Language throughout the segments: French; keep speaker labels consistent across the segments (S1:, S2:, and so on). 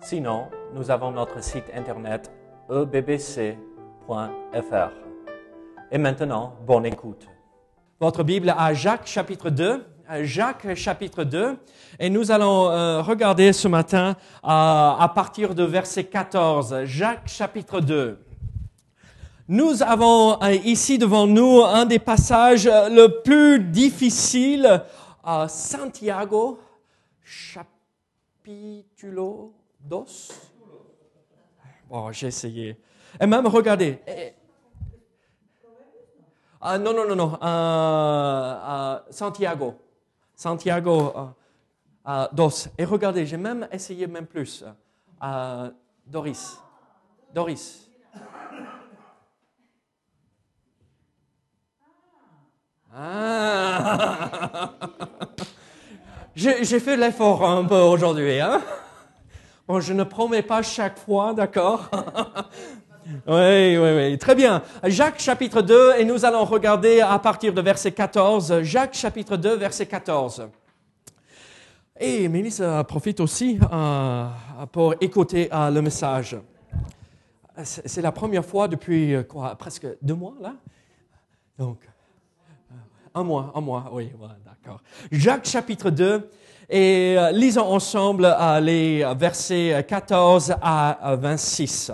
S1: Sinon, nous avons notre site internet ebbc.fr. Et maintenant, bonne écoute.
S2: Votre Bible à Jacques chapitre 2. Jacques chapitre 2. Et nous allons euh, regarder ce matin euh, à partir de verset 14. Jacques chapitre 2. Nous avons euh, ici devant nous un des passages le plus difficile, Santiago, capitulo dos? Bon, j'ai essayé. Et même, regardez. Ah, non, non, non, non. Santiago. Santiago dos. Et regardez, j'ai même essayé même plus. Doris. Doris. Ah. J'ai fait l'effort un peu aujourd'hui. Hein? Bon, je ne promets pas chaque fois, d'accord? Oui, oui, oui. Très bien. Jacques chapitre 2, et nous allons regarder à partir de verset 14. Jacques chapitre 2, verset 14. Et Mélisse profite aussi euh, pour écouter euh, le message. C'est la première fois depuis euh, quoi, presque deux mois, là? Donc, un mois, un mois, oui, d'accord. Jacques chapitre 2, et lisons ensemble les versets 14 à 26.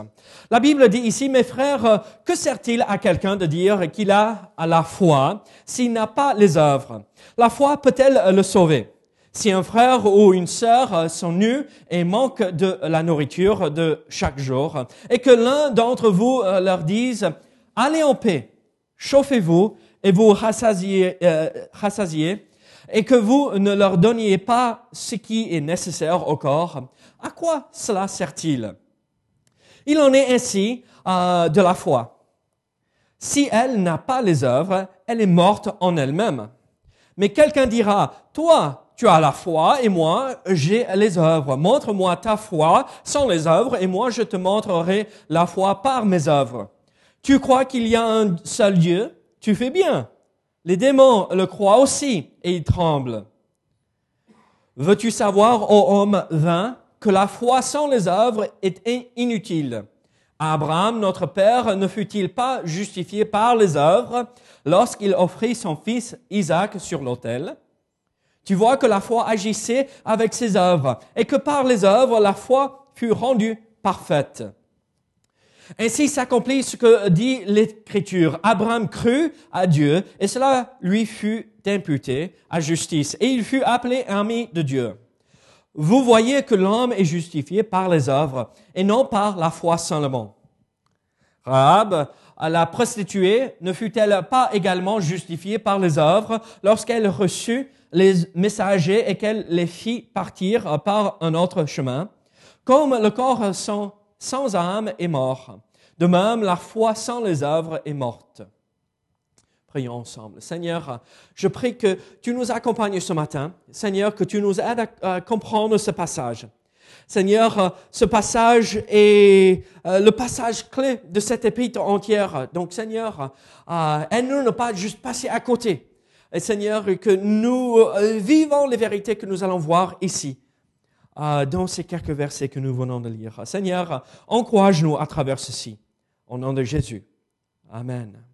S2: La Bible dit ici, mes frères, que sert-il à quelqu'un de dire qu'il a la foi s'il n'a pas les œuvres? La foi peut-elle le sauver? Si un frère ou une sœur sont nus et manquent de la nourriture de chaque jour, et que l'un d'entre vous leur dise, allez en paix, chauffez-vous et vous rassasiez, euh, rassasiez, et que vous ne leur donniez pas ce qui est nécessaire au corps, à quoi cela sert-il? Il en est ainsi euh, de la foi. Si elle n'a pas les œuvres, elle est morte en elle-même. Mais quelqu'un dira, toi, tu as la foi et moi, j'ai les œuvres. Montre-moi ta foi sans les œuvres et moi, je te montrerai la foi par mes œuvres. Tu crois qu'il y a un seul Dieu? Tu fais bien. Les démons le croient aussi et ils tremblent. Veux-tu savoir, ô homme vain, que la foi sans les œuvres est inutile? Abraham, notre père, ne fut-il pas justifié par les œuvres lorsqu'il offrit son fils Isaac sur l'autel? Tu vois que la foi agissait avec ses œuvres et que par les œuvres, la foi fut rendue parfaite. Ainsi s'accomplit ce que dit l'Écriture. Abraham crut à Dieu et cela lui fut imputé à justice et il fut appelé ami de Dieu. Vous voyez que l'homme est justifié par les œuvres et non par la foi seulement. Rahab, la prostituée, ne fut-elle pas également justifiée par les œuvres lorsqu'elle reçut les messagers et qu'elle les fit partir par un autre chemin? Comme le corps sans, sans âme est mort, de même la foi sans les œuvres est morte. Prions ensemble. Seigneur, je prie que tu nous accompagnes ce matin. Seigneur, que tu nous aides à, comprendre ce passage. Seigneur, ce passage est euh, le passage clé de cette épître entière. Donc, Seigneur, euh, aide-nous ne pas juste passer à côté. Et Seigneur, que nous euh, vivons les vérités que nous allons voir ici, dans ces quelques versets que nous venons de lire. Seigneur, encourage-nous à travers ceci. Au nom de Jésus. Amen.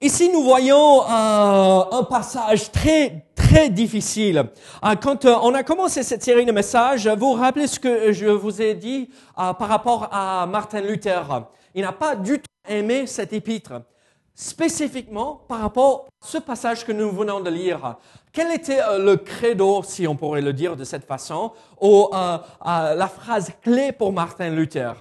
S2: Ici, nous voyons euh, un passage très, très difficile. Euh, quand euh, on a commencé cette série de messages, vous vous rappelez ce que je vous ai dit par rapport à Martin Luther. Il n'a pas du tout aimé cet épître, spécifiquement par rapport à ce passage que nous venons de lire. Quel était le credo, si on pourrait le dire de cette façon, ou la phrase clé pour Martin Luther?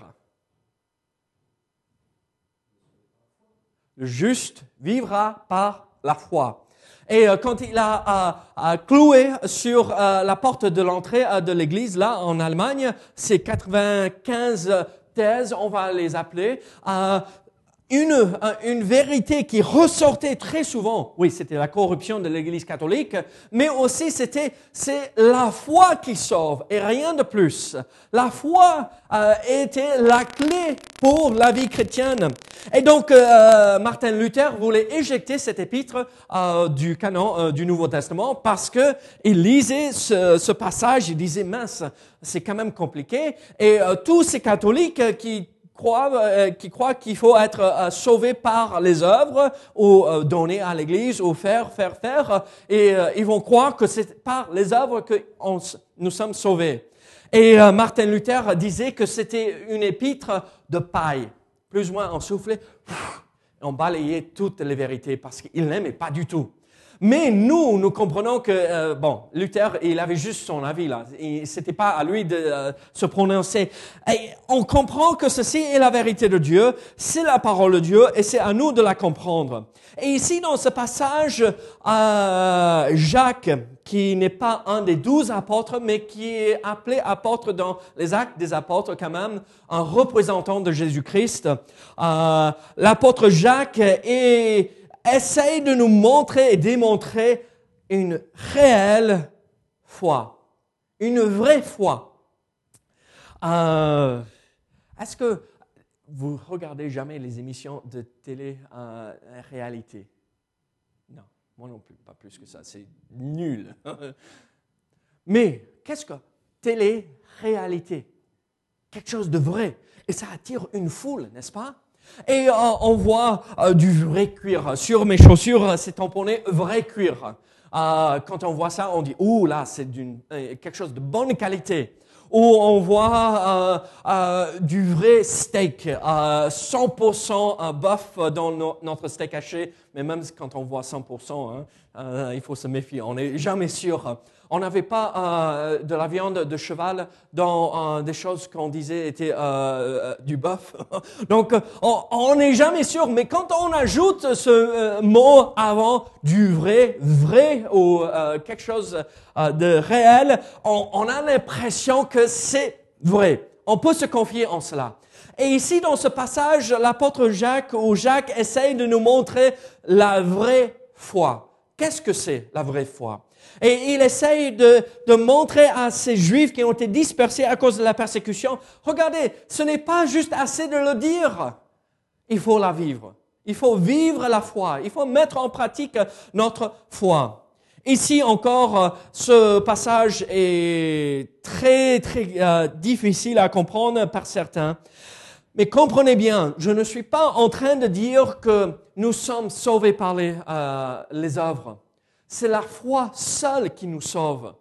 S2: Le juste vivra par la foi. Et euh, quand il a euh, cloué sur euh, la porte de l'entrée de l'église, là, en Allemagne, c'est 95 thèses, on va les appeler, une, une vérité qui ressortait très souvent. Oui, c'était la corruption de l'Église catholique, mais aussi c'était c'est la foi qui sauve et rien de plus. La foi euh, était la clé pour la vie chrétienne. Et donc euh, Martin Luther voulait éjecter cet épître euh, du canon euh, du Nouveau Testament parce que il lisait ce, ce passage, il disait mince, c'est quand même compliqué. Et euh, tous ces catholiques qui euh, qui croient qu'il faut être euh, sauvé par les œuvres ou euh, donner à l'Église ou faire, faire, faire, et ils vont croire que c'est par les œuvres que nous sommes sauvés. Et Martin Luther disait que c'était une épître de paille, plus ou moins on soufflait, on balayait toutes les vérités parce qu'il n'aimait pas du tout. Mais nous, nous comprenons que, euh, bon, Luther, il avait juste son avis là. C'était pas à lui de euh, se prononcer. Et on comprend que ceci est la vérité de Dieu, c'est la parole de Dieu, et c'est à nous de la comprendre. Et ici, dans ce passage, euh, Jacques, qui n'est pas un des douze apôtres, mais qui est appelé apôtre dans les actes des apôtres quand même, un représentant de Jésus-Christ. Euh, L'apôtre Jacques est essaye de nous montrer et démontrer une réelle foi, une vraie foi. Euh, Est-ce que vous regardez jamais les émissions de télé-réalité Non, moi non plus, pas plus que ça, c'est nul. Mais qu'est-ce que télé-réalité? Quelque chose de vrai. Et ça attire une foule, n'est-ce pas? Et euh, on voit euh, du vrai cuir. Sur mes chaussures, c'est tamponné vrai cuir. Euh, quand on voit ça, on dit, ouh là, c'est quelque chose de bonne qualité. Ou on voit du vrai steak, 100% bœuf dans notre steak haché. Mais même quand on voit 100%, hein, il faut se méfier. On n'est jamais sûr. On n'avait pas euh, de la viande de cheval dans euh, des choses qu'on disait étaient euh, du bœuf. Donc, on n'est jamais sûr. Mais quand on ajoute ce mot avant du vrai, vrai ou quelque chose de réel, on, on a l'impression que c'est vrai. On peut se confier en cela. Et ici, dans ce passage, l'apôtre Jacques ou Jacques essaye de nous montrer la vraie foi. Qu'est-ce que c'est la vraie foi? Et il essaye de, de, montrer à ces Juifs qui ont été dispersés à cause de la persécution, regardez, ce n'est pas juste assez de le dire, il faut la vivre. Il faut vivre la foi, il faut mettre en pratique notre foi. Ici encore, ce passage est très, très euh, difficile à comprendre par certains. Mais comprenez bien, je ne suis pas en train de dire que nous sommes sauvés par les, euh, les œuvres. C'est la foi seule qui nous sauve.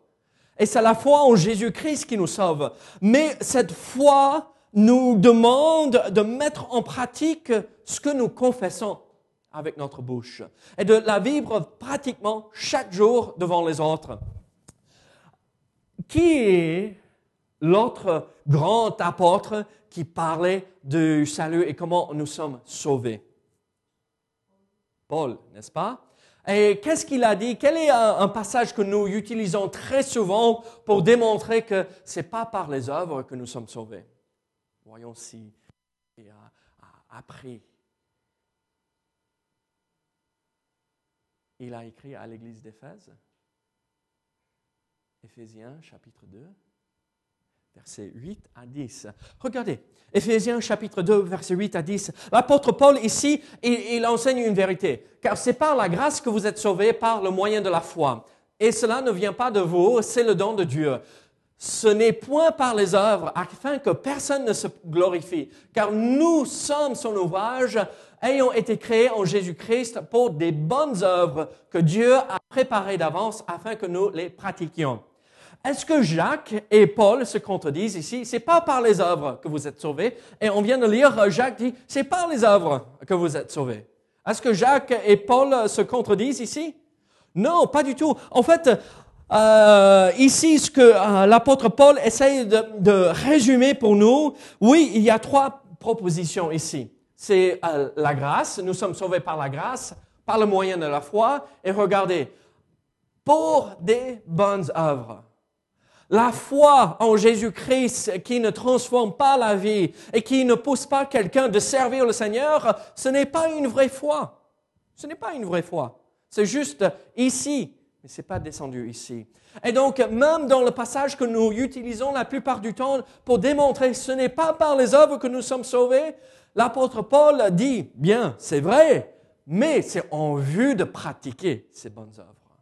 S2: Et c'est la foi en Jésus-Christ qui nous sauve. Mais cette foi nous demande de mettre en pratique ce que nous confessons avec notre bouche et de la vivre pratiquement chaque jour devant les autres. Qui est l'autre grand apôtre qui parlait du salut et comment nous sommes sauvés? Paul, n'est-ce pas? Et qu'est-ce qu'il a dit? Quel est un, passage que nous utilisons très souvent pour démontrer que ce n'est pas par les œuvres que nous sommes sauvés? Voyons si il a, appris. Il a écrit à l'église d'Éphèse, Éphésiens chapitre 2, versets 8 à 10. Regardez, Éphésiens chapitre 2, versets 8 à 10. L'apôtre Paul ici, il, enseigne une vérité. Car c'est par la grâce que vous êtes sauvés, par le moyen de la foi. Et cela ne vient pas de vous, c'est le don de Dieu. Ce n'est point par les œuvres, afin que personne ne se glorifie. Car nous sommes son ouvrage, ayant été créés en Jésus-Christ pour des bonnes œuvres que Dieu a préparées d'avance afin que nous les pratiquions. Est-ce que Jacques et Paul se contredisent ici? C'est pas par les œuvres que vous êtes sauvés. Et on vient de lire, Jacques dit, c'est par les œuvres que vous êtes sauvés. Est-ce que Jacques et Paul se contredisent ici? Non, pas du tout. En fait, euh, ici, ce que euh, l'apôtre Paul essaye de, résumer pour nous, oui, il y a trois propositions ici. C'est euh, la grâce, nous sommes sauvés par la grâce, par le moyen de la foi. Et regardez, pour des bonnes œuvres. La foi en Jésus-Christ qui ne transforme pas la vie et qui ne pousse pas quelqu'un de servir le Seigneur, ce n'est pas une vraie foi. Ce n'est pas une vraie foi. C'est juste ici, mais ce n'est pas descendu ici. Et donc, même dans le passage que nous utilisons la plupart du temps pour démontrer que ce n'est pas par les œuvres que nous sommes sauvés, l'apôtre Paul dit, bien, c'est vrai, mais c'est en vue de pratiquer ces bonnes œuvres,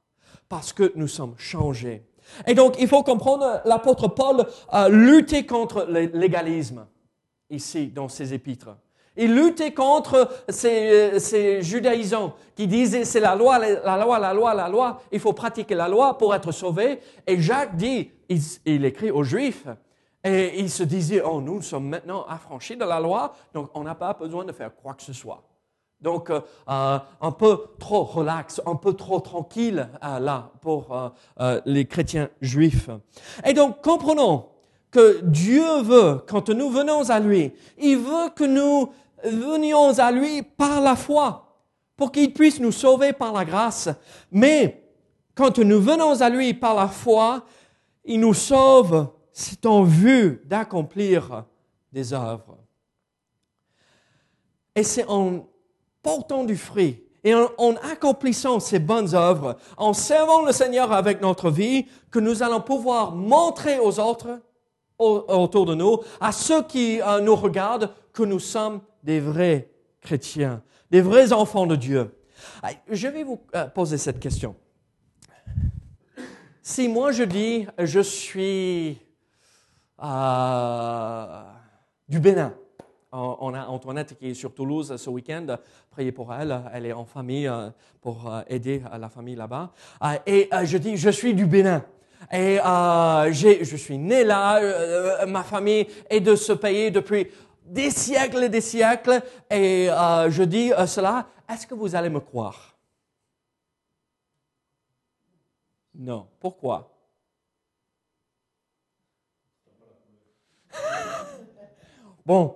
S2: parce que nous sommes changés. Et donc, il faut comprendre, l'apôtre Paul a lutté contre légalisme ici, dans ses épîtres. Il luttait contre ces, ces qui disaient c'est la loi, la loi, la loi, la loi, il faut pratiquer la loi pour être sauvé. Et Jacques dit, il, il écrit aux Juifs, et il se disait, oh, nous sommes maintenant affranchis de la loi, donc on n'a pas besoin de faire quoi que ce soit. Donc, euh, euh, un peu trop relax, un peu trop tranquille euh, là pour les chrétiens juifs. Et donc, comprenons que Dieu veut, quand nous venons à lui, il veut que nous venions à lui par la foi, pour qu'il puisse nous sauver par la grâce. Mais quand nous venons à lui par la foi, il nous sauve, c'est en vue d'accomplir des œuvres. Et c'est en portant du fruit et en, accomplissant ces bonnes œuvres, en servant le Seigneur avec notre vie, que nous allons pouvoir montrer aux autres autour de nous, à ceux qui euh, nous regardent, que nous sommes des vrais chrétiens, des vrais enfants de Dieu. Je vais vous euh, poser cette question. Si moi je dis je suis euh, du Bénin, on a Antoinette qui est sur Toulouse ce week-end. Priez pour elle. Elle est en famille euh, pour euh, aider la famille là-bas. Euh, et je dis, je suis du Bénin. Et je suis né là. ma famille est de ce pays depuis des siècles et des siècles. Et je dis cela. Est-ce que vous allez me croire? Non. Pourquoi? Bon,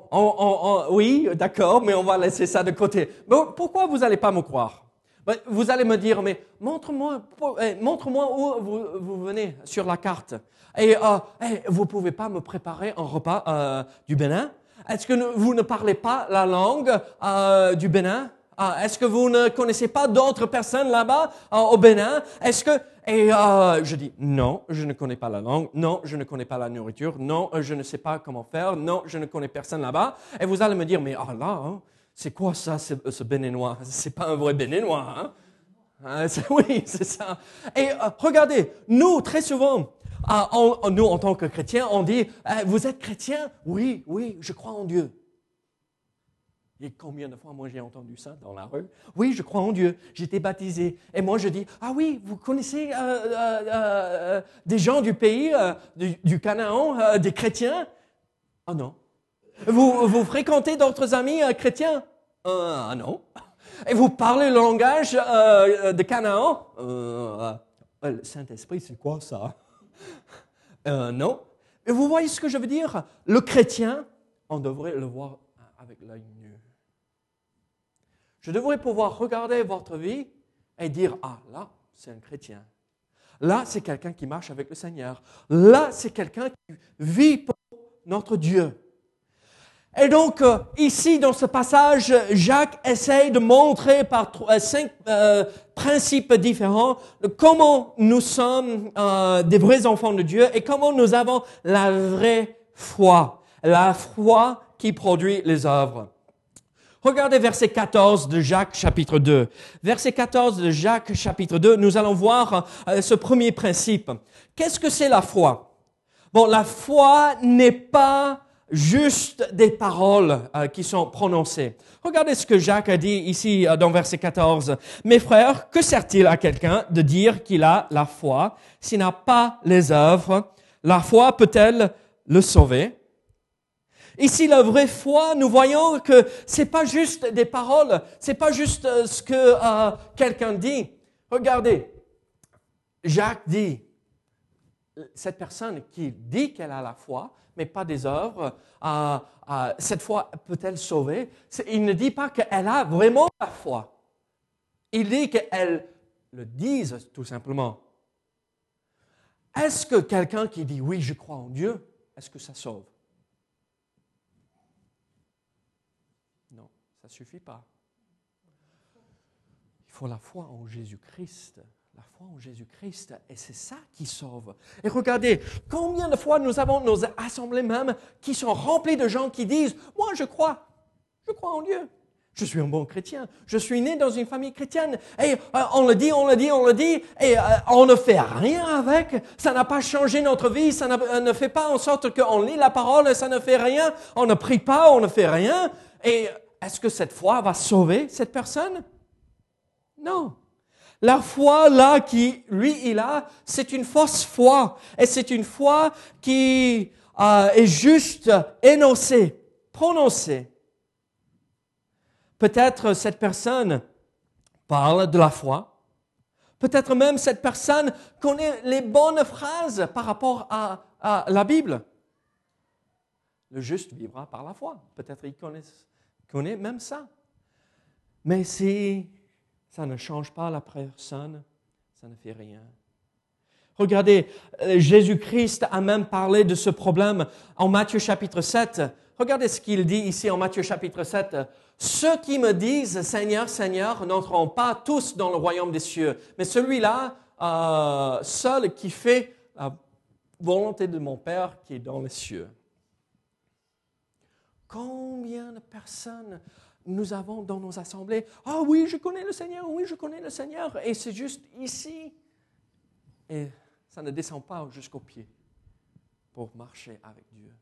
S2: oui, d'accord, mais on va laisser ça de côté. Bon, pourquoi vous n'allez pas me croire? Ben, Vous allez me dire, mais montre-moi eh, montre-moi où vous, venez sur la carte. Et euh, eh, vous ne pouvez pas me préparer un repas euh, du Bénin? Est-ce que vous ne parlez pas la langue euh, du Bénin? Ah, Est-ce que vous ne connaissez pas d'autres personnes là-bas au Bénin? Est-ce que et euh, je dis, non, je ne connais pas la langue, non, je ne connais pas la nourriture, non, je ne sais pas comment faire, non, je ne connais personne là-bas. Et vous allez me dire, mais ah là, hein, c'est quoi ça, ce, ce béninois? C'est pas un vrai béninois, hein? hein oui, c'est ça. Et regardez, nous, très souvent, nous, en tant que chrétiens, on dit, vous êtes chrétien Oui, oui, je crois en Dieu. Et combien de fois moi j'ai entendu ça dans la rue? Oui, je crois en Dieu, été baptisé. Et moi je dis, ah oui, vous connaissez euh, euh, euh, des gens du pays, du, Canaan, des chrétiens? Ah non. Vous, vous fréquentez d'autres amis chrétiens? Ah non. Et vous parlez le langage de Canaan? Le Saint-Esprit, c'est quoi ça? Non. Et vous voyez ce que je veux dire? Le chrétien, on devrait le voir avec l'œil je devrais pouvoir regarder votre vie et dire, ah là, c'est un chrétien. Là, c'est quelqu'un qui marche avec le Seigneur. Là, c'est quelqu'un qui vit pour notre Dieu. Et donc, euh, ici, dans ce passage, Jacques essaye de montrer par euh, cinq euh, principes différents comment nous sommes des vrais enfants de Dieu et comment nous avons la vraie foi. La foi qui produit les œuvres. Regardez verset 14 de Jacques chapitre 2. Verset 14 de Jacques chapitre 2, nous allons voir euh, ce premier principe. Qu'est-ce que c'est la foi? Bon, la foi n'est pas juste des paroles euh, qui sont prononcées. Regardez ce que Jacques a dit ici euh, dans verset 14. Mes frères, que sert-il à quelqu'un de dire qu'il a la foi s'il n'a pas les œuvres? La foi peut-elle le sauver? Ici, la vraie foi, nous voyons que c'est pas juste des paroles, c'est pas juste euh, ce que euh, quelqu'un dit. Regardez, Jacques dit, cette personne qui dit qu'elle a la foi, mais pas des œuvres, euh, cette foi peut-elle sauver? Il ne dit pas qu'elle a vraiment la foi. Il dit qu'elles le disent tout simplement. Est-ce que quelqu'un qui dit oui, je crois en Dieu, est-ce que ça sauve Non, ça ne suffit pas. Il faut la foi en Jésus-Christ. La foi en Jésus-Christ, et c'est ça qui sauve. Et regardez, combien de fois nous avons nos assemblées même qui sont remplies de gens qui disent, moi je crois, je crois en Dieu. Je suis un bon chrétien. Je suis né dans une famille chrétienne. Et euh, on le dit, on le dit, on le dit, et euh, on ne fait rien avec. Ça n'a pas changé notre vie. Ça euh, ne fait pas en sorte qu'on lit la parole ça ne fait rien. On ne prie pas, on ne fait rien. Et est-ce que cette foi va sauver cette personne? Non. La foi là qui lui il a, c'est une fausse foi et c'est une foi qui est juste énoncée, prononcée. Peut-être cette personne parle de la foi. Peut-être même cette personne connaît les bonnes phrases par rapport à, la Bible. Le juste vivra par la foi. Peut-être il connaît, connaît même ça. Mais si ça ne change pas la personne, ça ne fait rien. Regardez, euh, Jésus-Christ a même parlé de ce problème en Matthieu chapitre 7. Regardez ce qu'il dit ici en Matthieu chapitre 7. Ceux qui me disent Seigneur, Seigneur n'entreront pas tous dans le royaume des cieux, mais celui-là, euh, seul qui fait la volonté de mon Père qui est dans les cieux. Combien de personnes nous avons dans nos assemblées? Ah oui, je connais le Seigneur, oui, je connais le Seigneur, et c'est juste ici. Et ça ne descend pas jusqu'au pied pour marcher avec Dieu.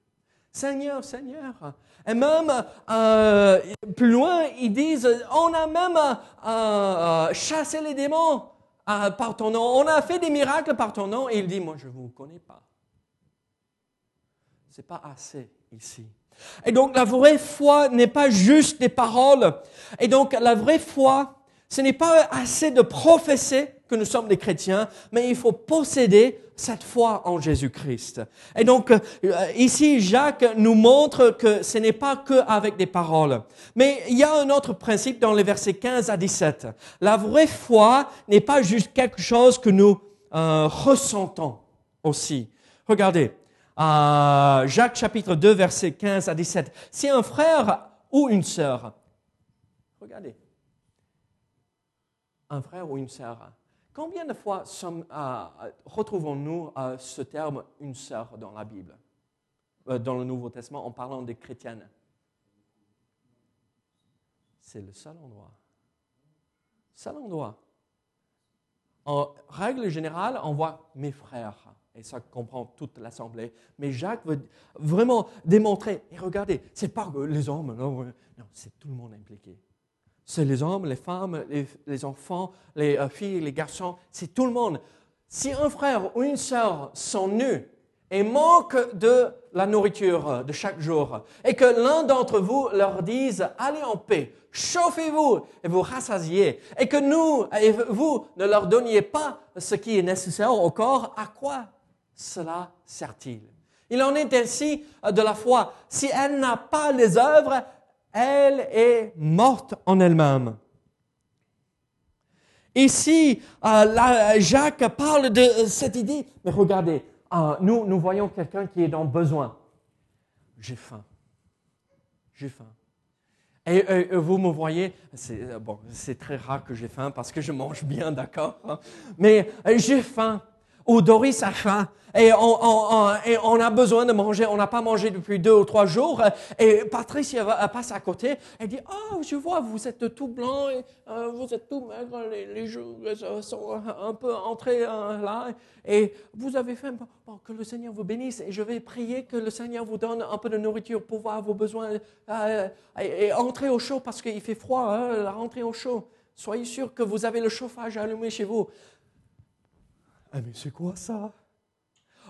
S2: Seigneur, Seigneur. Et même euh, plus loin, ils disent, on a même euh, euh, chassé les démons par ton nom, on a fait des miracles par ton nom. Et il dit, moi, je ne vous connais pas. Ce n'est pas assez ici. Et donc, la vraie foi n'est pas juste des paroles. Et donc, la vraie foi, ce n'est pas assez de professer que nous sommes des chrétiens, mais il faut posséder cette foi en Jésus-Christ. Et donc, euh, ici, Jacques nous montre que ce n'est pas que avec des paroles. Mais il y a un autre principe dans les versets 15 à 17. La vraie foi n'est pas juste quelque chose que nous euh, ressentons aussi. Regardez, euh, Jacques chapitre 2, versets 15 à 17. Si un frère ou une sœur, regardez, un frère ou une sœur. Combien de fois euh, retrouvons-nous euh, ce terme une sœur dans la Bible, euh, dans le Nouveau Testament, en parlant des chrétiennes C'est le seul endroit. Seul endroit. En règle générale, on voit mes frères, et ça comprend toute l'assemblée. Mais Jacques veut vraiment démontrer, et regardez, c'est pas les hommes, non c'est tout le monde impliqué. C'est les hommes, les femmes, les, enfants, les euh, filles, les garçons, c'est tout le monde. Si un frère ou une sœur sont nus et manquent de la nourriture de chaque jour, et que l'un d'entre vous leur dise, allez en paix, chauffez-vous et vous rassasiez, et que nous et vous ne leur donniez pas ce qui est nécessaire au corps, à quoi cela sert-il? Il en est ainsi de la foi. Si elle n'a pas les œuvres, elle est morte en elle-même. Ici, euh, Jacques parle de euh, cette idée, mais regardez, euh, nous, nous voyons quelqu'un qui est dans besoin. J'ai faim. J'ai faim. Et, vous me voyez, c'est très rare que j'ai faim parce que je mange bien, d'accord. Hein. Mais j'ai faim ou Doris a faim. Et on, a besoin de manger, on n'a pas mangé depuis deux ou trois jours, et Patricia passe à côté, elle dit, oh, je vois, vous êtes tout blanc, et, euh, vous êtes tout maigre, les, joues sont un peu entrés euh, là, et vous avez faim, bon, que le Seigneur vous bénisse, et je vais prier que le Seigneur vous donne un peu de nourriture pour voir vos besoins, euh, et, entrer au chaud, parce qu'il fait froid, hein, rentrer au chaud. Soyez sûr que vous avez le chauffage allumé chez vous. Ah, mais c'est quoi ça?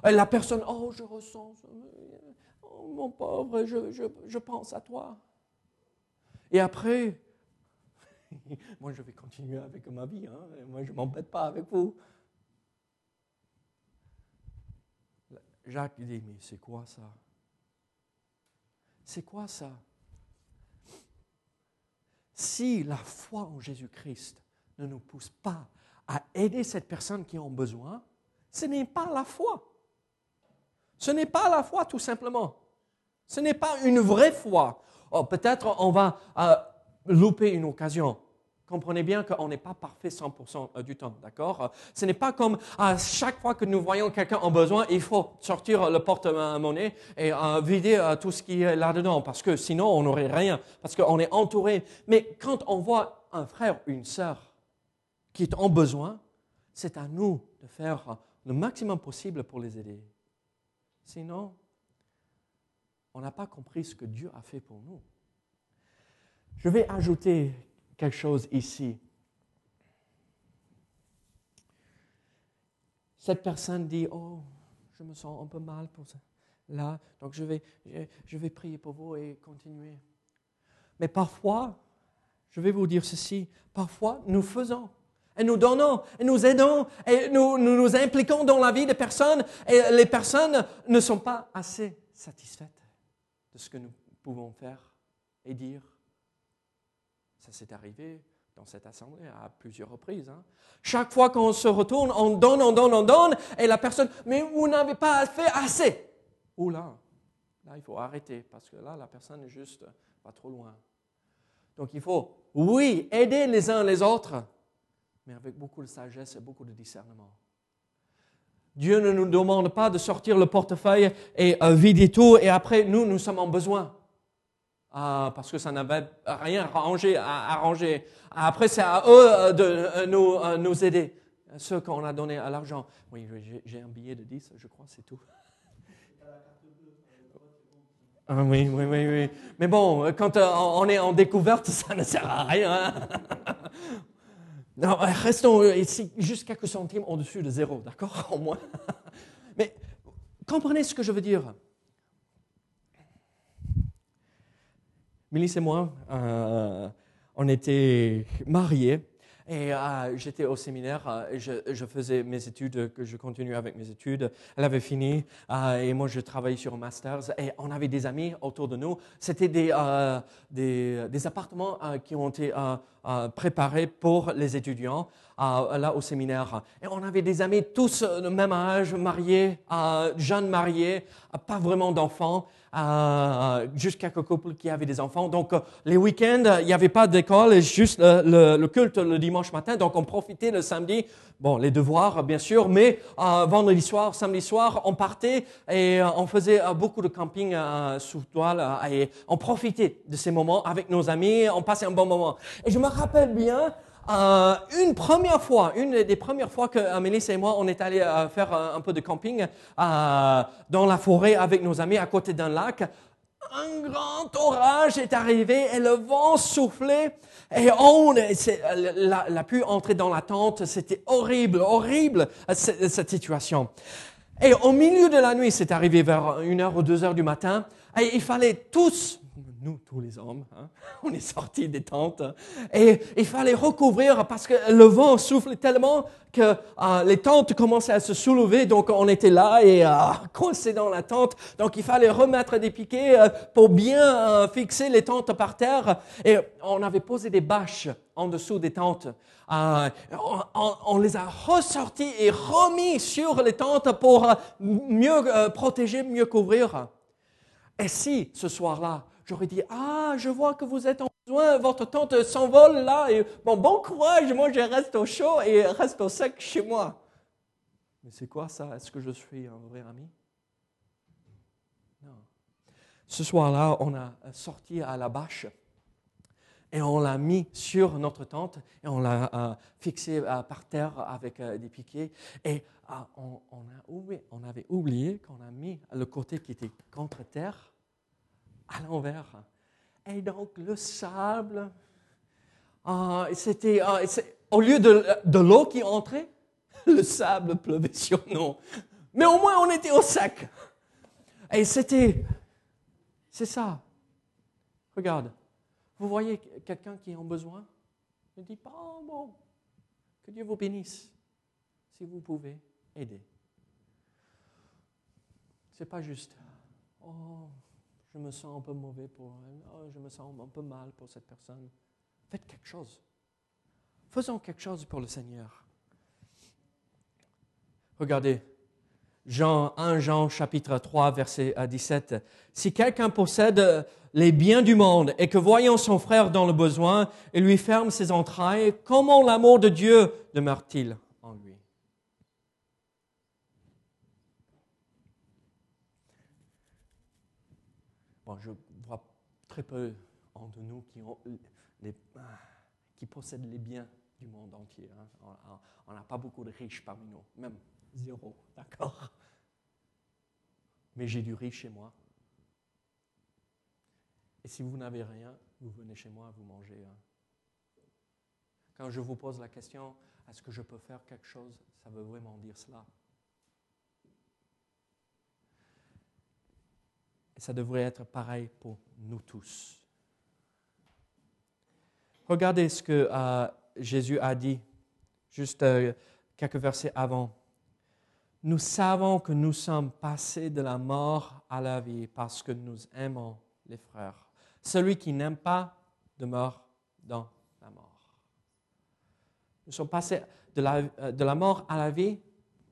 S2: La personne, oh, je ressens, oh, mon pauvre, je, je, je pense à toi. Et après, moi je vais continuer avec ma vie, hein. moi je ne m'embête pas avec vous. Jacques dit, mais c'est quoi ça? C'est quoi ça? Si la foi en Jésus-Christ ne nous pousse pas à aider cette personne qui a besoin, ce n'est pas la foi. Ce n'est pas la foi tout simplement. Ce n'est pas une vraie foi. Oh, Peut-être on va euh, louper une occasion. Comprenez bien qu'on n'est pas parfait 100% euh, du temps, d'accord? Ce n'est pas comme à chaque fois que nous voyons quelqu'un en besoin, il faut sortir le porte-monnaie et euh, vider tout ce qui est là-dedans, parce que sinon on n'aurait rien, parce qu'on est entouré. Mais quand on voit un frère une sœur qui est en besoin, c'est à nous de faire le maximum possible pour les aider. Sinon, on n'a pas compris ce que Dieu a fait pour nous. Je vais ajouter quelque chose ici. Cette personne dit, oh, je me sens un peu mal pour ça. Là, donc je vais, je, je vais prier pour vous et continuer. Mais parfois, je vais vous dire ceci, parfois nous faisons et nous donnons, et nous aidons, et nous, nous impliquons dans la vie des personnes, et les personnes ne sont pas assez satisfaites de ce que nous pouvons faire et dire. Ça s'est arrivé dans cette assemblée à plusieurs reprises. hein. Chaque fois qu'on se retourne, on donne, on donne, on donne, et la personne, mais vous n'avez pas fait assez. Ou là, là, il faut arrêter, parce que là, la personne est juste pas trop loin. Donc il faut, oui, aider les uns les autres, mais avec beaucoup de sagesse et beaucoup de discernement. Dieu ne nous demande pas de sortir le portefeuille et euh, vider tout, et après, nous, nous sommes en besoin. Ah, parce que ça n'avait rien arrangé, à- arrangé. Après, c'est à eux euh, de euh, nous, euh, nous aider. Ceux qu'on a donné à l'argent. Oui, j'ai- un billet de 10, je crois, c'est tout. Ah oui, oui, oui, oui. Mais bon, quand euh, on est en découverte, ça ne sert à rien. Euh, restons euh, ici juste quelques centimes au-dessus de zéro, d'accord Au moins. Mais comprenez ce que je veux dire. Mélisse et moi, euh, on était mariés et euh, j'étais au séminaire, euh, je, faisais mes études, que je continuais avec mes études. Elle avait fini euh, et moi je travaillais sur un master's et on avait des amis autour de nous. C'était des, des, des appartements qui ont été préparés pour les étudiants là au séminaire. Et on avait des amis tous de même âge, mariés, jeunes mariés, pas vraiment d'enfants, euh, juste quelques couples qui avaient des enfants. Donc euh, les week-ends, il n'y avait pas d'école, juste le, le- culte le dimanche matin. Donc on profitait le samedi, bon les devoirs bien sûr, mais euh, vendredi soir, samedi soir, on partait et euh, on faisait beaucoup de camping sous toile et on profitait de ces moments avec nos amis, on passait un bon moment. Et je me rappelle bien. Euh, une première fois, une des premières fois que Mélissa et moi, on est allés euh, faire euh, un peu de camping dans la forêt avec nos amis à côté d'un lac, un grand orage est arrivé et le vent soufflait et on la, la entrer dans la tente. C'était horrible, horrible cette, cette situation. Et au milieu de la nuit, c'est arrivé vers une heure ou deux heures du matin, et il fallait tous, nous tous les hommes, hein, on est sortis des tentes, et il fallait recouvrir parce que le vent soufflait tellement que euh, les tentes commençaient à se soulever, donc on était là et euh, coincés dans la tente, donc il fallait remettre des piquets euh, pour bien euh, fixer les tentes par terre, et on avait posé des bâches en dessous des tentes. On, on- les a ressortis et remis sur les tentes pour mieux protéger, mieux couvrir. Et si ce soir-là, j'aurais dit, ah, je vois que vous êtes en besoin, votre tente s'envole là, bon, bon courage, moi je reste au chaud et reste au sec chez moi. Mais c'est quoi ça? Est-ce que je suis un vrai ami? Non. Ce soir-là, on a sorti à la bâche et on l'a mis sur notre tente et on l'a euh, fixé euh, par terre avec euh, des piquets. Et euh, on, on avait oublié qu'on a mis le côté qui était contre terre à l'envers. Et donc le sable, euh, c'était c'est- au lieu de, de l'eau qui entrait, le sable pleuvait sur nous. Mais au moins on était au sec. Et c'était, c'est ça. Regarde, vous voyez quelqu'un qui est en besoin? Ne dites pas, bon, que Dieu vous bénisse. Si vous pouvez, aider. C'est pas juste, oh, je me sens un peu mauvais pour elle, oh, je me sens un peu mal pour cette personne. Faites quelque chose. Faisons quelque chose pour le Seigneur. Regardez, Jean 1 Jean chapitre 3 verset 17. Si quelqu'un possède les biens du monde et que voyant son frère dans le besoin, il lui ferme ses entrailles, comment l'amour de Dieu demeure-t-il en lui Je vois très peu entre nous les, qui possèdent les biens du monde entier. Hein. On n'a pas beaucoup de riches parmi nous, même Zéro, d'accord Mais j'ai du riz chez moi. Et si vous n'avez rien, vous venez chez moi, vous mangez. Hein. Quand je vous pose la question, est-ce que je peux faire quelque chose Ça veut vraiment dire cela. Et ça devrait être pareil pour nous tous. Regardez ce que euh, Jésus a dit juste euh, quelques versets avant nous savons que nous sommes passés de la mort à la vie parce que nous aimons les frères. Celui qui n'aime pas demeure dans la mort. Nous sommes passés de la, euh, de la mort à la vie.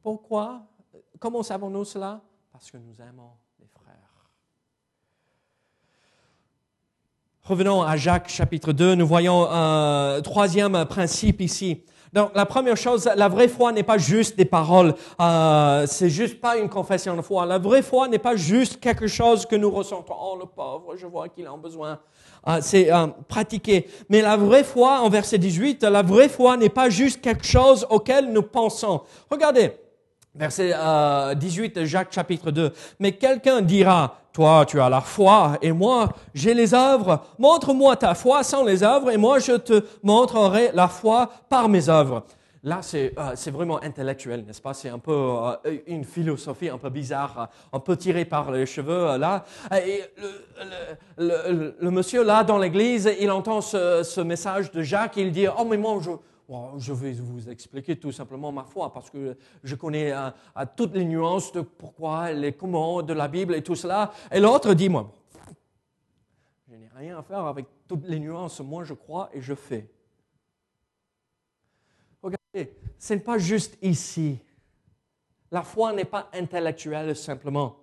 S2: Pourquoi? Comment savons-nous cela? Parce que nous aimons les frères. Revenons à Jacques chapitre 2. Nous voyons un troisième principe ici. Donc, la première chose, la vraie foi n'est pas juste des paroles. Euh, c'est juste pas une confession de foi. La vraie foi n'est pas juste quelque chose que nous ressentons. Oh, le pauvre, je vois qu'il a besoin. Euh, c'est euh, pratiquer. Mais la vraie foi, en verset 18, la vraie foi n'est pas juste quelque chose auquel nous pensons. Regardez, verset 18 de Jacques chapitre 2. Mais quelqu'un dira, toi, tu as la foi et moi, j'ai les œuvres. Montre-moi ta foi sans les œuvres et moi, je te montrerai la foi par mes œuvres. Là, c'est euh, vraiment intellectuel, n'est-ce pas? C'est un peu euh, une philosophie un peu bizarre, un peu tirée par les cheveux, euh, là. Le, monsieur, là, dans l'église, il entend ce, ce, message de Jacques, il dit, oh, mais moi, je, je vais vous expliquer tout simplement ma foi parce que je connais euh, toutes les nuances de pourquoi, les comment de la Bible et tout cela. Et l'autre dit, moi, je n'ai rien à faire avec toutes les nuances. Moi, je crois et je fais. Regardez, ce n'est pas juste ici. La foi n'est pas intellectuelle simplement.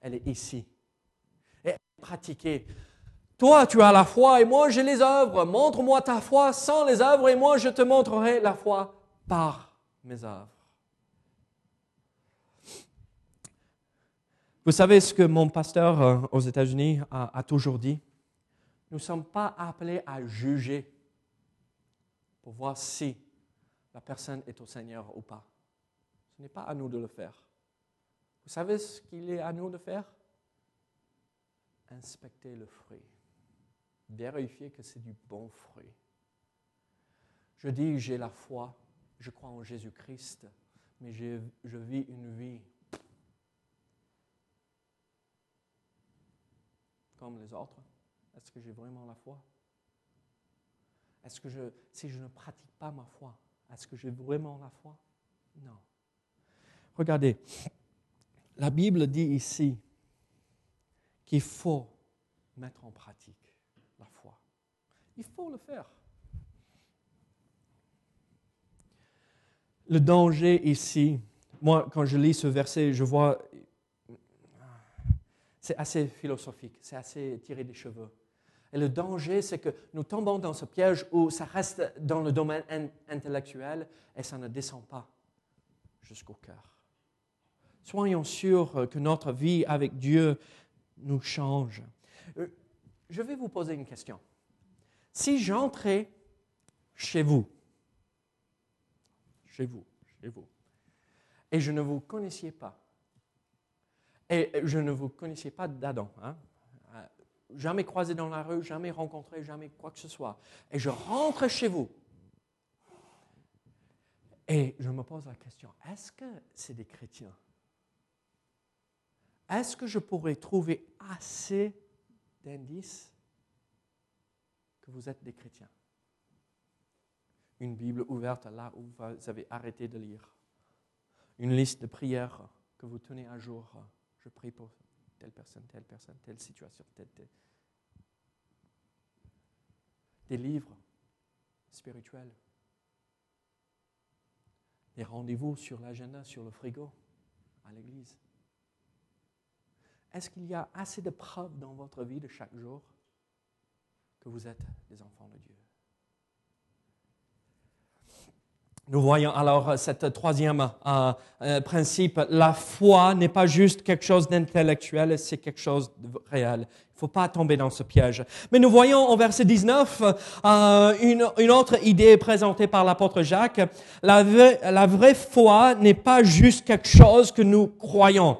S2: Elle est ici. Et elle est pratiquée. Toi, tu as la foi et moi, j'ai les œuvres. Montre-moi ta foi sans les œuvres et moi, je te montrerai la foi par mes œuvres. Vous savez ce que mon pasteur euh, aux États-Unis a, toujours dit? Nous ne sommes pas appelés à juger pour voir si la personne est au Seigneur ou pas. Ce n'est pas à nous de le faire. Vous savez ce qu'il est à nous de faire? Inspecter le fruit vérifier que c'est du bon fruit. Je dis, j'ai la foi, je crois en Jésus-Christ, mais je, je vis une vie comme les autres. Est-ce que j'ai vraiment la foi? Est-ce que je, si je ne pratique pas ma foi, est-ce que j'ai vraiment la foi? Non. Regardez, la Bible dit ici qu'il faut mettre en pratique. Il faut le faire. Le danger ici, moi, quand je lis ce verset, je vois, c'est assez philosophique, c'est assez tiré des cheveux. Et le danger, c'est que nous tombons dans ce piège où ça reste dans le domaine intellectuel et ça ne descend pas jusqu'au cœur. Soyons sûrs que notre vie avec Dieu nous change. Euh, je vais vous poser une question. Si j'entrais chez vous, chez vous, chez vous, et je ne vous connaissais pas, et je ne vous connaissais pas d'Adam, hein, euh, jamais croisé dans la rue, jamais rencontré, jamais quoi que ce soit, et je rentre chez vous, et je me pose la question, est-ce que c'est des chrétiens? Est-ce que je pourrais trouver assez d'indices que vous êtes des chrétiens. Une Bible ouverte là où vous avez arrêté de lire. Une liste de prières que vous tenez à jour. Je prie pour telle personne, telle personne, telle situation, telle, telle. Des livres spirituels des rendez-vous sur l'agenda, sur le frigo, à l'église Est-ce qu'il y a assez de preuves dans votre vie de chaque jour? Que vous êtes des enfants de Dieu Nous voyons alors cette troisième euh, euh, principe. La foi n'est pas juste quelque chose d'intellectuel, c'est quelque chose de réel. Il ne faut pas tomber dans ce piège. Mais nous voyons au verset 19 euh, une, autre idée présentée par l'apôtre Jacques. La vraie foi n'est pas juste quelque chose que nous croyons.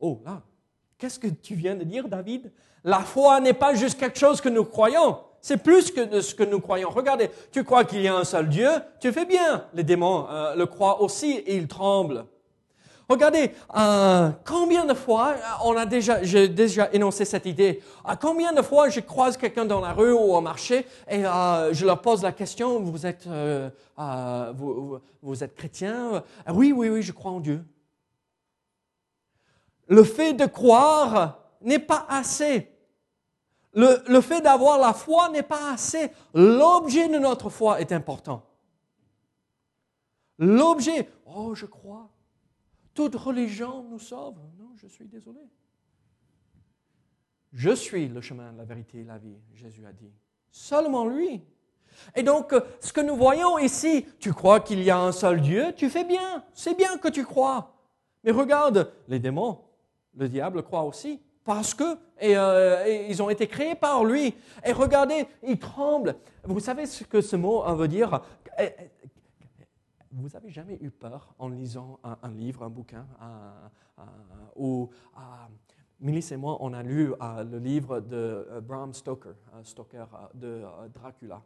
S2: Oh là, qu'est-ce que tu viens de dire, David? La foi n'est pas juste quelque chose que nous croyons. C'est plus que ce que nous croyons. Regardez, tu crois qu'il y a un seul Dieu, tu fais bien. Les démons euh, le croient aussi et ils tremblent. Regardez, euh, combien de fois, euh, on a déjà, j'ai déjà énoncé cette idée, combien de fois je croise quelqu'un dans la rue ou au marché et je leur pose la question, vous êtes, vous, êtes chrétien? Oui, oui, oui, je crois en Dieu. Le fait de croire n'est pas assez. Le, fait d'avoir la foi n'est pas assez. L'objet de notre foi est important. L'objet, oh, je crois. Toute religion nous sauve. Non, je suis désolé. Je suis le chemin, la vérité et la vie, Jésus a dit. Seulement lui. Et donc, ce que nous voyons ici, tu crois qu'il y a un seul Dieu, tu fais bien. C'est bien que tu crois. Mais regarde, les démons, le diable croit aussi parce que euh, ils ont été créés par lui. Et regardez, ils tremblent. Vous savez ce que ce mot veut dire? Eh, eh, Vous avez jamais eu peur en lisant un, livre, un bouquin, ou Milice et moi, on a lu le livre de euh, Bram Stoker, Stoker de euh, Dracula.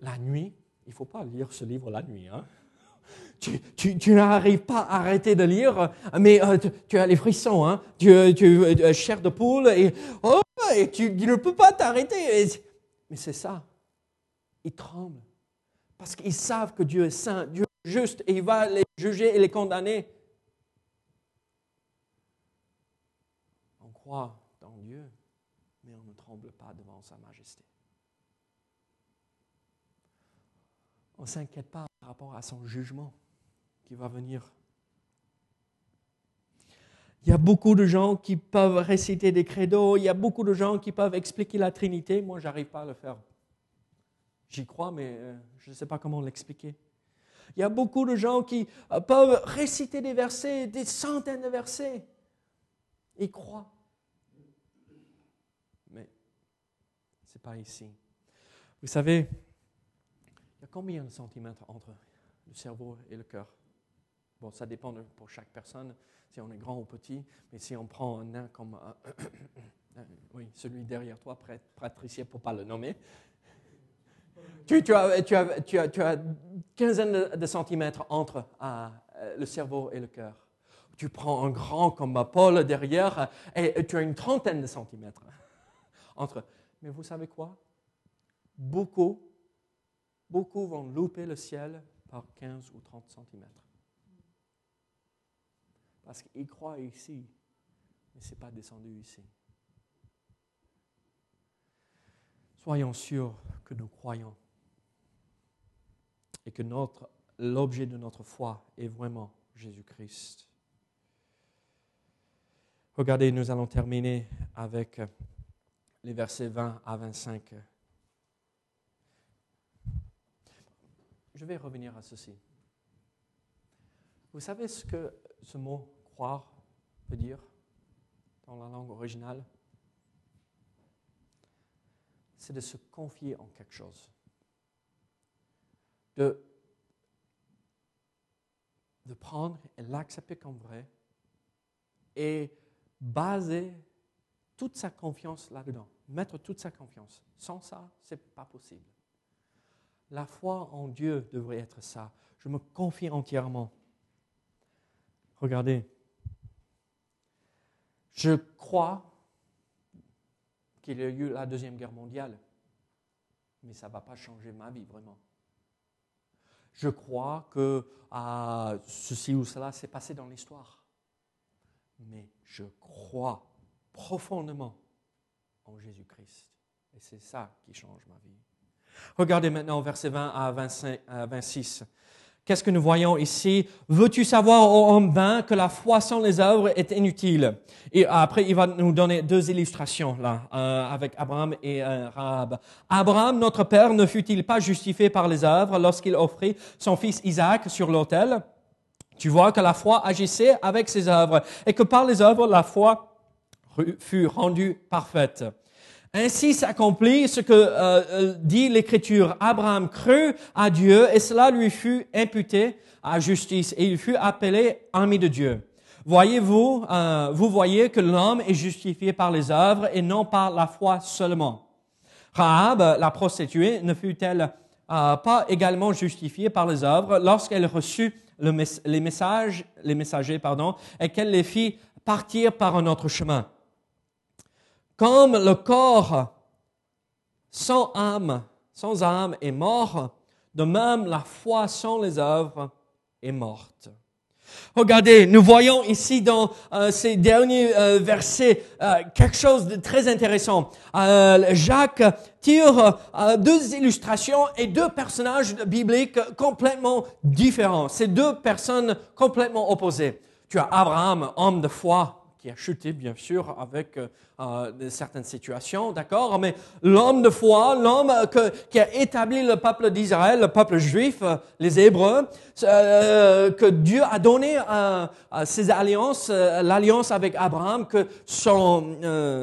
S2: La nuit, il ne faut pas lire ce livre la nuit. Hein? Tu, n'arrives pas à arrêter de lire, mais euh, tu, as les frissons, hein? tu, tu euh, chair de poule, et, oh, et tu, ne peux pas t'arrêter. Mais c'est ça. Ils tremblent. Parce qu'ils savent que Dieu est saint, Dieu est juste, et il va les juger et les condamner. On croit dans Dieu, mais on ne tremble pas devant sa majesté. On ne s'inquiète pas par rapport à son jugement qui va venir. Il y a beaucoup de gens qui peuvent réciter des credos, il y a beaucoup de gens qui peuvent expliquer la Trinité. Moi, je n'arrive pas à le faire. J'y crois, mais euh, je ne sais pas comment l'expliquer. Il y a beaucoup de gens qui euh, peuvent réciter des versets, des centaines de versets. Ils croient. Mais ce n'est pas ici. Vous savez, il y a combien de centimètres entre le cerveau et le cœur? Bon, ça dépend pour chaque personne, si on est grand ou petit, mais si on prend un nain comme euh, euh, oui, celui derrière toi, Patricia, pour ne pas le nommer, tu, as, tu, as, tu, as, tu as quinzaine de, centimètres entre euh, le cerveau et le cœur. Tu prends un grand comme Paul derrière et tu as une trentaine de centimètres entre. Mais vous savez quoi? Beaucoup, beaucoup vont louper le ciel par 15 ou 30 centimètres. Parce qu'il croit ici, mais ce n'est pas descendu ici. Soyons sûrs que nous croyons et que l'objet de notre foi est vraiment Jésus-Christ. Regardez, nous allons terminer avec les versets 20 à 25. Je vais revenir à ceci. Vous savez ce que ce mot croire veut dire dans la langue originale? C'est de se confier en quelque chose. De, de prendre et l'accepter comme vrai et baser toute sa confiance là-dedans. Mettre toute sa confiance. Sans ça, ce n'est pas possible. La foi en Dieu devrait être ça. Je me confie entièrement. Regardez, je crois qu'il y a eu la Deuxième Guerre mondiale, mais ça ne va pas changer ma vie vraiment. Je crois que ah, ceci ou cela s'est passé dans l'histoire, mais je crois profondément en Jésus-Christ. Et c'est ça qui change ma vie. Regardez maintenant verset 20 à, 25, à 26. Qu'est-ce que nous voyons ici? Veux-tu savoir, ô homme vain, que la foi sans les œuvres est inutile? Et après, il va nous donner deux illustrations là, euh, avec Abraham et euh, Rahab. Abraham, notre père, ne fut-il pas justifié par les œuvres lorsqu'il offrit son fils Isaac sur l'autel? Tu vois que la foi agissait avec ses œuvres et que par les œuvres, la foi fut rendue parfaite. Ainsi s'accomplit ce que euh, euh, dit l'Écriture. Abraham crut à Dieu et cela lui fut imputé à justice et il fut appelé ami de Dieu. Voyez-vous, euh, vous voyez que l'homme est justifié par les œuvres et non par la foi seulement. Rahab, la prostituée, ne fut-elle pas également justifiée par les œuvres lorsqu'elle reçut les messages, les messagers, pardon, et qu'elle les fit partir par un autre chemin? Comme le corps sans âme, sans âme est mort, de même la foi sans les œuvres est morte. Regardez, nous voyons ici dans euh, ces derniers euh, versets euh, quelque chose de très intéressant. Jacques tire deux illustrations et deux personnages bibliques complètement différents. Ces deux personnes complètement opposées. Tu as Abraham, homme de foi, qui a chuté bien sûr avec euh, certaines situations, d'accord? Mais l'homme de foi, l'homme qui a établi le peuple d'Israël, le peuple juif, euh, les Hébreux, euh, que Dieu a donné à, ses alliances, euh, l'alliance avec Abraham, que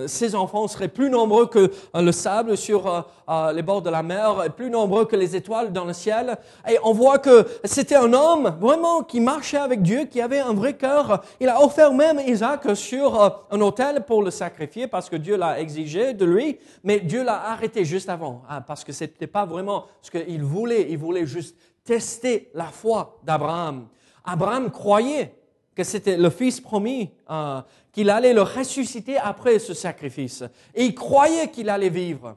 S2: ses enfants seraient plus nombreux que le sable sur les bords de la mer, plus nombreux que les étoiles dans le ciel. Et on voit que c'était un homme vraiment qui marchait avec Dieu, qui avait un vrai cœur. Il a offert même Isaac sur un autel pour le sacrifier parce que Dieu l'a exigé de lui, mais Dieu l'a arrêté juste avant, hein, parce que ce n'était pas vraiment ce qu'il voulait. Il voulait juste tester la foi d'Abraham. Abraham croyait que c'était le fils promis, euh, qu'il allait le ressusciter après ce sacrifice. Et il croyait qu'il allait vivre.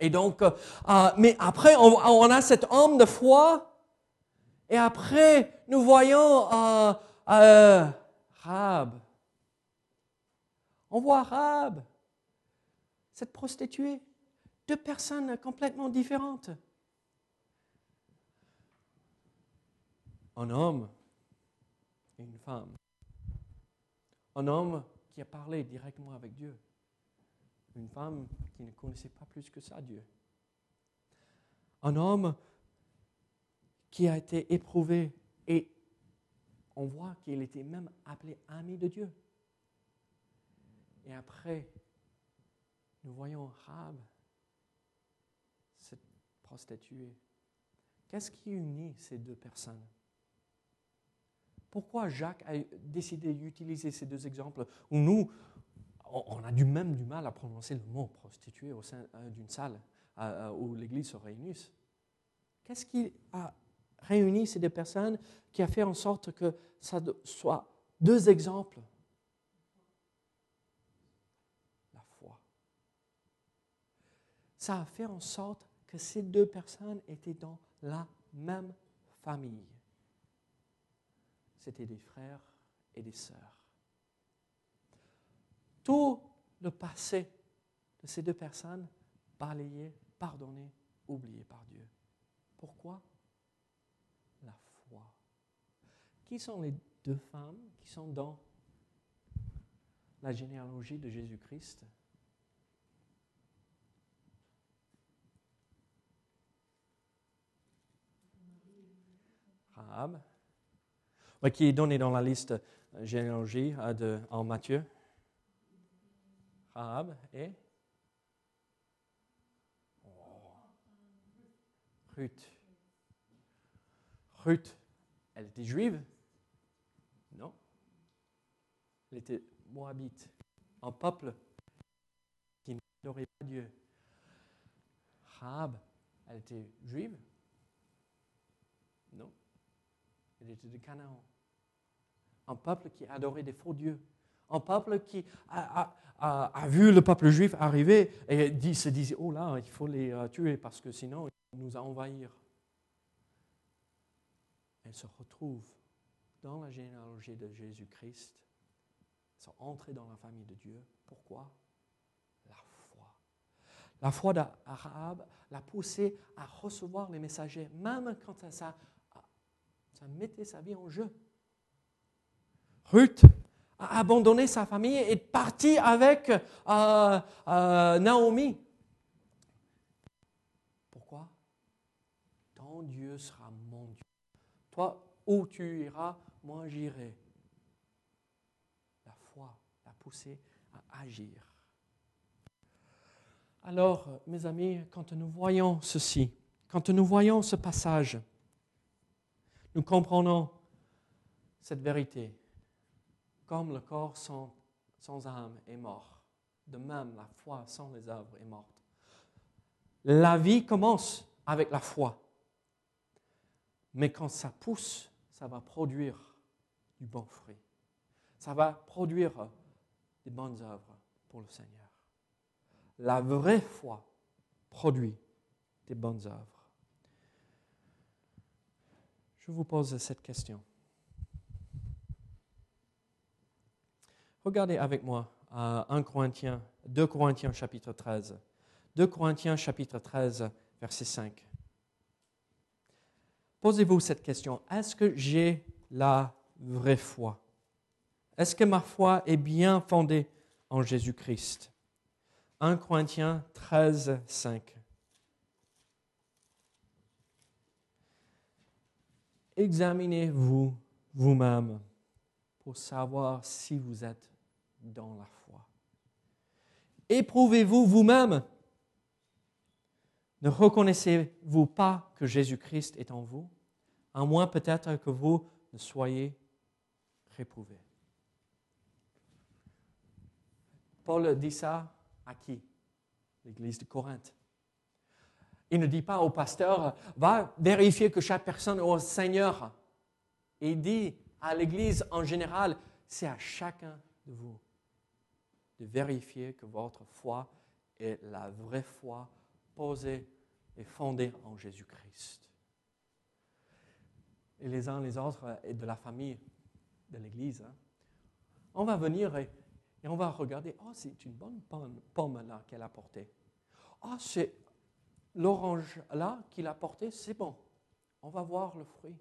S2: Et donc, euh, mais après, on, a cet homme de foi. Et après, nous voyons euh, euh Rab, on voit Rab, cette prostituée, deux personnes complètement différentes. Un homme et une femme. Un homme qui a parlé directement avec Dieu. Une femme qui ne connaissait pas plus que ça Dieu. Un homme qui a été éprouvé et on voit qu'il était même appelé ami de Dieu. Et après, nous voyons Rab, cette prostituée. Qu'est-ce qui unit ces deux personnes? Pourquoi Jacques a décidé d'utiliser ces deux exemples où nous, on a du même du mal à prononcer le mot prostituée au sein euh, d'une salle euh, euh, où l'Église se réunit Qu'est-ce qui a réuni ces deux personnes qui a fait en sorte que ça soit deux exemples? Ça a fait en sorte que ces deux personnes étaient dans la même famille. C'était des frères et des sœurs. Tout le passé de ces deux personnes balayé, pardonné, oublié par Dieu. Pourquoi? La foi. Qui sont les deux femmes qui sont dans la généalogie de Jésus-Christ? Qui est donné dans la liste euh, généalogie euh, en Matthieu. Rahab et Ruth. Ruth, elle était juive? Non. Elle était moabite, un peuple qui n'adorait pas Dieu. Rahab, elle était juive? Non. Elle était de Canaan. Un peuple qui adorait des faux dieux. Un peuple qui a, vu le peuple juif arriver et se disait, oh là, il faut les euh, tuer parce que sinon ils nous envahir. Elle se retrouve dans la généalogie de Jésus-Christ. Sont entrés dans la famille de Dieu. Pourquoi? La foi. La foi d'Arabe l'a poussé à recevoir les messagers, même quand ça, mettait sa vie en jeu. Ruth a abandonné sa famille et est partie avec euh, euh, Naomi. Pourquoi? Ton Dieu sera mon Dieu. Toi, où tu iras, moi j'irai. La foi l'a poussé à agir. Alors, mes amis, quand nous voyons ceci, quand nous voyons ce passage, nous comprenons cette vérité. Comme le corps sans, âme est mort, de même la foi sans les œuvres est morte. La vie commence avec la foi. Mais quand ça pousse, ça va produire du bon fruit. Ça va produire des bonnes œuvres pour le Seigneur. La vraie foi produit des bonnes œuvres. Je vous pose cette question. Regardez avec moi à 1 Corinthiens, 2 Corinthiens chapitre 13. 2 Corinthiens chapitre 13, verset 5. Posez-vous cette question. Est-ce que j'ai la vraie foi? Est-ce que ma foi est bien fondée en Jésus-Christ? 1 Corinthiens 13, 5. Examinez-vous vous-même pour savoir si vous êtes dans la foi. Éprouvez-vous vous-même. Ne reconnaissez-vous pas que Jésus-Christ est en vous, à moins peut-être que vous ne soyez réprouvés. Paul dit ça à qui? L'église de Corinthe. Il ne dit pas au pasteur, va vérifier que chaque personne est au Seigneur. Il dit à l'église en général, c'est à chacun de vous de vérifier que votre foi est la vraie foi posée et fondée en Jésus-Christ. Et les uns les autres et de la famille de l'Église, hein. on va venir et, on va regarder, oh c'est une bonne pomme, là qu'elle a portée. Oh c'est l'orange là qu'il a porté, c'est bon. On va voir le fruit.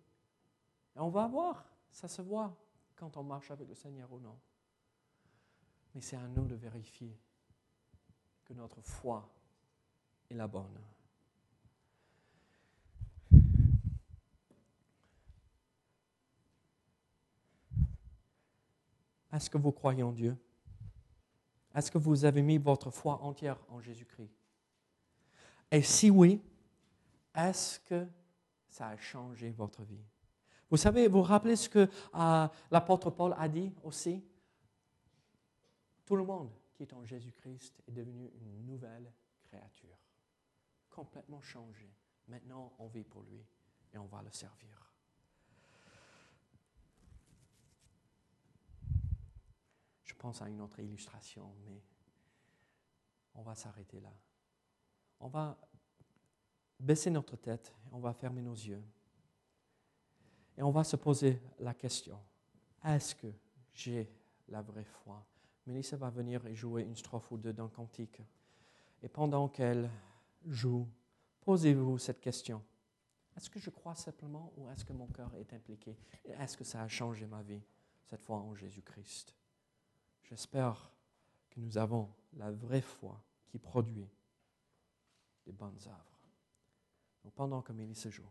S2: Et on va voir, ça se voit quand on marche avec le Seigneur ou non. Mais c'est à nous de vérifier que notre foi est la bonne. Est-ce que vous croyez en Dieu? Est-ce que vous avez mis votre foi entière en Jésus-Christ? Et si oui, est-ce que ça a changé votre vie? Vous savez, vous vous rappelez ce que euh, l'apôtre Paul a dit aussi? Tout le monde qui est en Jésus-Christ est devenu une nouvelle créature, complètement changée. Maintenant, on vit pour lui et on va le servir. Je pense à une autre illustration, mais on va s'arrêter là. On va baisser notre tête on va fermer nos yeux. Et on va se poser la question, est-ce que j'ai la vraie foi? Mélissa va venir et jouer une strophe ou deux d'un cantique. Et pendant qu'elle joue, posez-vous cette question. Est-ce que je crois simplement ou est-ce que mon cœur est impliqué? Est-ce que ça a changé ma vie, cette fois en Jésus-Christ? J'espère que nous avons la vraie foi qui produit des bonnes œuvres. Pendant que Mélissa joue,